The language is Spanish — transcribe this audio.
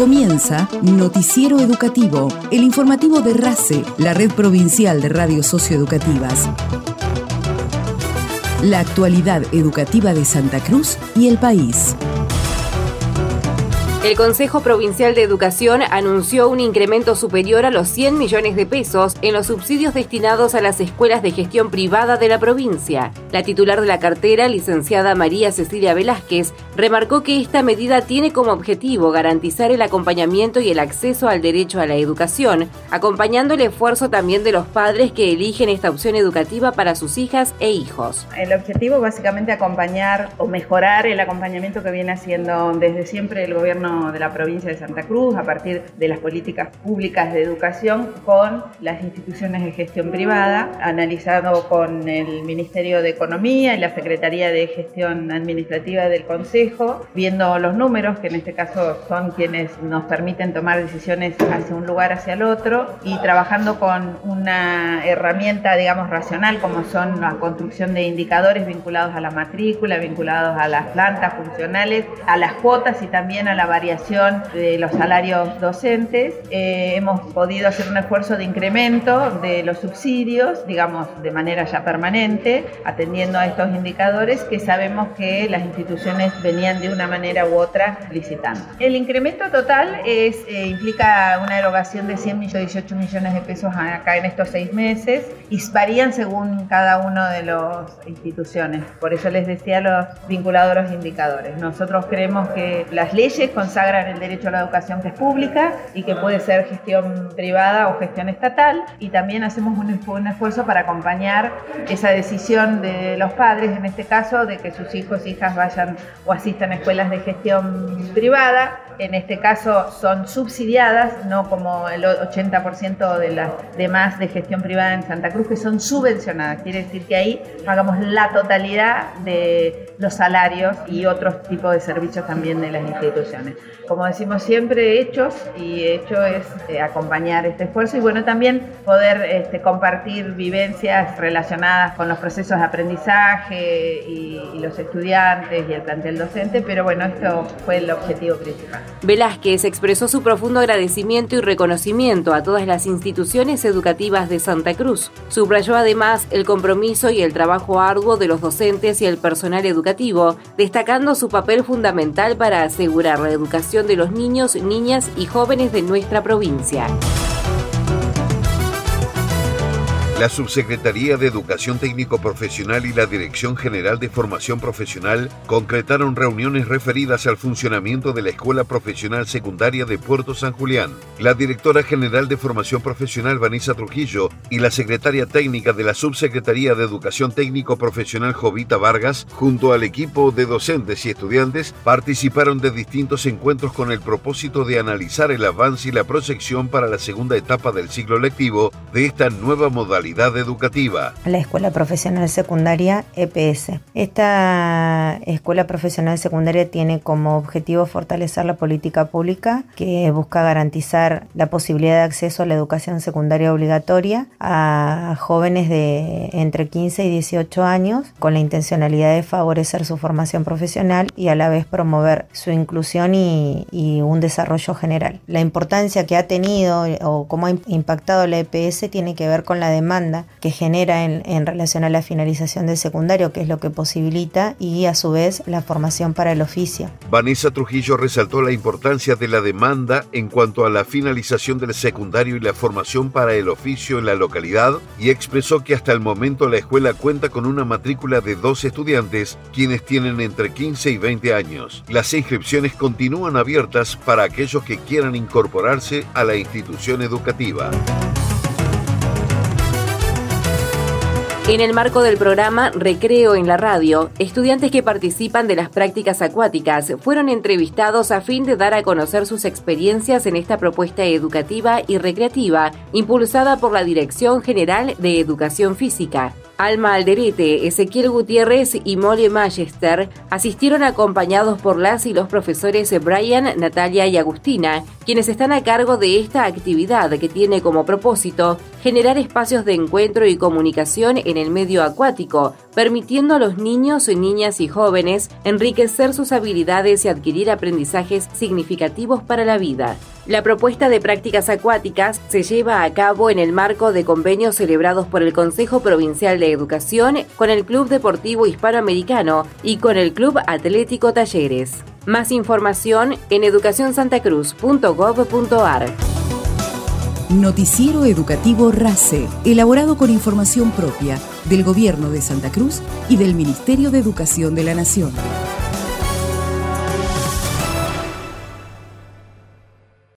Comienza Noticiero Educativo, el informativo de RACE, la red provincial de radios socioeducativas. La actualidad educativa de Santa Cruz y el país. El Consejo Provincial de Educación anunció un incremento superior a los 100 millones de pesos en los subsidios destinados a las escuelas de gestión privada de la provincia. La titular de la cartera, licenciada María Cecilia Velázquez, remarcó que esta medida tiene como objetivo garantizar el acompañamiento y el acceso al derecho a la educación, acompañando el esfuerzo también de los padres que eligen esta opción educativa para sus hijas e hijos. El objetivo básicamente acompañar o mejorar el acompañamiento que viene haciendo desde siempre el gobierno de la provincia de Santa Cruz a partir de las políticas públicas de educación con las instituciones de gestión privada, analizado con el Ministerio de Economía y la Secretaría de Gestión Administrativa del Consejo, viendo los números, que en este caso son quienes nos permiten tomar decisiones hacia un lugar, hacia el otro, y trabajando con una herramienta, digamos, racional, como son la construcción de indicadores vinculados a la matrícula, vinculados a las plantas funcionales, a las cuotas y también a la variación variación de los salarios docentes. Eh, hemos podido hacer un esfuerzo de incremento de los subsidios, digamos, de manera ya permanente, atendiendo a estos indicadores que sabemos que las instituciones venían de una manera u otra licitando. El incremento total es, eh, implica una erogación de 118 millones de pesos acá en estos seis meses y varían según cada una de las instituciones. Por eso les decía los los indicadores. Nosotros creemos que las leyes con consagran el derecho a la educación que es pública y que puede ser gestión privada o gestión estatal. Y también hacemos un, esfuerzo para acompañar esa decisión de los padres, en este caso, de que sus hijos hijas vayan o asistan a escuelas de gestión privada en este caso son subsidiadas, no como el 80% de las demás de gestión privada en Santa Cruz, que son subvencionadas. Quiere decir que ahí pagamos la totalidad de los salarios y otros tipos de servicios también de las instituciones. Como decimos siempre, hechos, y hecho es eh, acompañar este esfuerzo y bueno, también poder este, compartir vivencias relacionadas con los procesos de aprendizaje y, y los estudiantes y el plantel docente, pero bueno, esto fue el objetivo principal. Velázquez expresó su profundo agradecimiento y reconocimiento a todas las instituciones educativas de Santa Cruz. Subrayó además el compromiso y el trabajo arduo de los docentes y el personal educativo, destacando su papel fundamental para asegurar la educación de los niños, niñas y jóvenes de nuestra provincia. La Subsecretaría de Educación Técnico Profesional y la Dirección General de Formación Profesional concretaron reuniones referidas al funcionamiento de la Escuela Profesional Secundaria de Puerto San Julián. La directora general de Formación Profesional, Vanessa Trujillo, y la secretaria técnica de la Subsecretaría de Educación Técnico Profesional, Jovita Vargas, junto al equipo de docentes y estudiantes, participaron de distintos encuentros con el propósito de analizar el avance y la proyección para la segunda etapa del ciclo lectivo de esta nueva modalidad educativa. La Escuela Profesional Secundaria EPS. Esta Escuela Profesional Secundaria tiene como objetivo fortalecer la política pública que busca garantizar la posibilidad de acceso a la educación secundaria obligatoria a jóvenes de entre 15 y 18 años con la intencionalidad de favorecer su formación profesional y a la vez promover su inclusión y, y un desarrollo general. La importancia que ha tenido o cómo ha impactado la EPS tiene que ver con la demanda que genera en, relación a la finalización del secundario, que es lo que posibilita, y a su vez la formación para el oficio. Vanessa Trujillo resaltó la importancia de la demanda en cuanto a la finalización del secundario y la formación para el oficio en la localidad y expresó que hasta el momento la escuela cuenta con una matrícula de dos estudiantes, quienes tienen entre 15 y 20 años. Las inscripciones continúan abiertas para aquellos que quieran incorporarse a la institución educativa. En el marco del programa Recreo en la Radio, estudiantes que participan de las prácticas acuáticas fueron entrevistados a fin de dar a conocer sus experiencias en esta propuesta educativa y recreativa impulsada por la Dirección General de Educación Física. Alma Alderete, Ezequiel Gutiérrez y Mole Magester asistieron acompañados por las y los profesores Brian, Natalia y Agustina, quienes están a cargo de esta actividad que tiene como propósito generar espacios de encuentro y comunicación en el medio acuático, permitiendo a los niños, niñas y jóvenes enriquecer sus habilidades y adquirir aprendizajes significativos para la vida. La propuesta de prácticas acuáticas se lleva a cabo en el marco de convenios celebrados por el Consejo Provincial de Educación con el Club Deportivo Hispanoamericano y con el Club Atlético Talleres. Más información en educacionsantacruz.gov.ar. Noticiero Educativo RACE, elaborado con información propia del Gobierno de Santa Cruz y del Ministerio de Educación de la Nación.